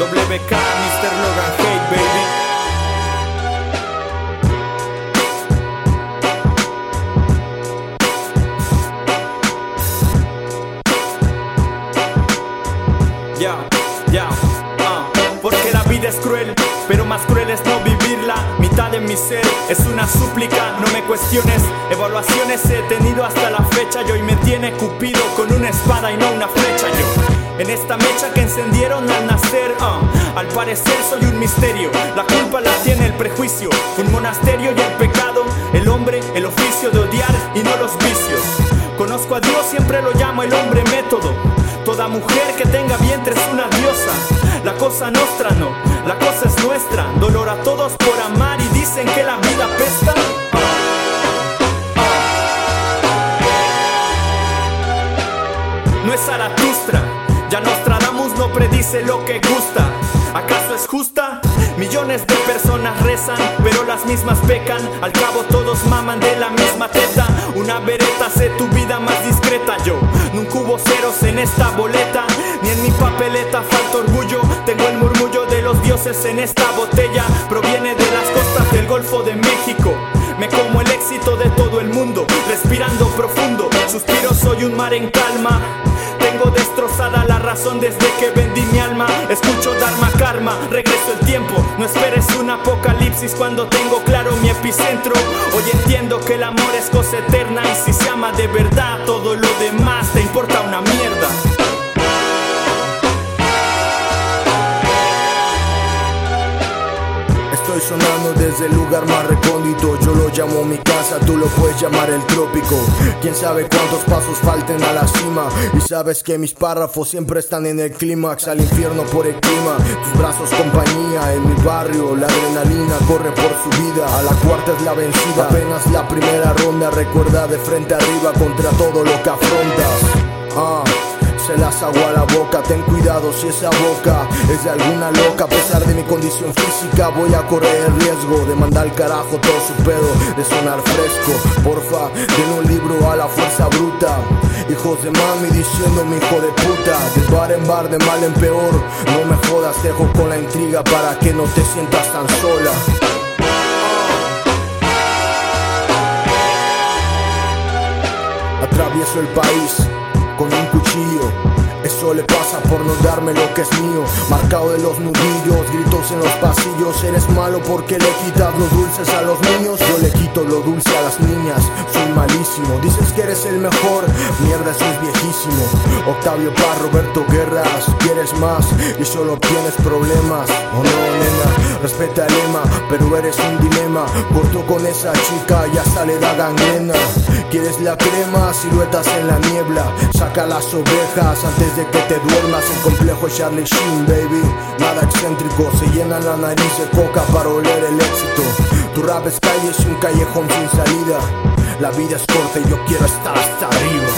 WK, Mr. Logan Hate, baby. Ya, ya, ah. Porque la vida es cruel, pero más cruel es no vivirla. Mitad de mi ser es una súplica, no me cuestiones. Evaluaciones he tenido hasta la fecha y hoy me tiene cupido con una espada y no una flecha. Yo, en esta mecha que encendieron al nacer, ah, al parecer soy un misterio. La culpa la tiene el prejuicio, un monasterio y el pecado. El hombre, el oficio de odiar y no los vicios. Conozco a Dios, siempre lo llamo el hombre método. Toda mujer que tenga vientre es una diosa. La cosa nuestra no, la cosa es nuestra. Dolor a todos por amar y dicen que la vida pesta. No es Zaratustra, predice lo que gusta. ¿Acaso es justa? Millones de personas rezan, pero las mismas pecan. Al cabo todos maman de la misma teta. Una vereta hace tu vida más discreta. Yo nunca hubo ceros en esta boleta, ni en mi papeleta falta orgullo. Tengo el murmullo de los dioses en esta botella. Proviene de las costas del Golfo de México. Me como el éxito de todo el mundo, respirando profundo. Suspiro, soy un mar en calma. Tengo destrozada la razón desde que vendí mi alma. Escucho Dharma Karma, regreso el tiempo. No esperes un apocalipsis cuando tengo claro mi epicentro. Hoy entiendo que el amor es cosa eterna y si se ama de verdad, todo lo demás te importa una mierda. Sonando desde el lugar más recóndito. Yo lo llamo mi casa, tú lo puedes llamar el trópico. Quién sabe cuántos pasos falten a la cima. Y sabes que mis párrafos siempre están en el clímax Al infierno por el clima, tus brazos compañía En mi barrio la adrenalina corre por su vida. A la cuarta es la vencida, apenas la primera ronda. Recuerda de frente arriba contra todo lo que afrontas. Ah se las hago a la boca, ten cuidado si esa boca es de alguna loca. A pesar de mi condición física, voy a correr riesgo de mandar al carajo todo su pedo, de sonar fresco. Porfa, den un libro a la fuerza bruta. Hijos de mami diciendo mi hijo de puta, de bar en bar, de mal en peor. No me jodas, dejo con la intriga para que no te sientas tan sola. Atravieso el país con un cuchillo. Eso le pasa por no darme lo que es mío. Marcado de los nudillos, gritos en los pasillos. Eres malo porque le quitas los dulces a los niños. Yo le quito lo dulce a las niñas. Soy malísimo. Dices que eres el mejor. Mierda, eso es viejísimo. Octavio Paz, Roberto Guerras. Quieres más y solo tienes problemas. Oh no, nena. Respeta el lema, pero eres un dilema. Corto con esa chica y hasta le da gangrena. Quieres la crema, siluetas en la niebla. Saca las ovejas antes de que te duermas. El complejo Charlie Sheen, baby. Nada excéntrico, se llena la nariz de coca para oler el éxito. Tu rap es calle, es un callejón sin salida. La vida es corta y yo quiero estar hasta arriba.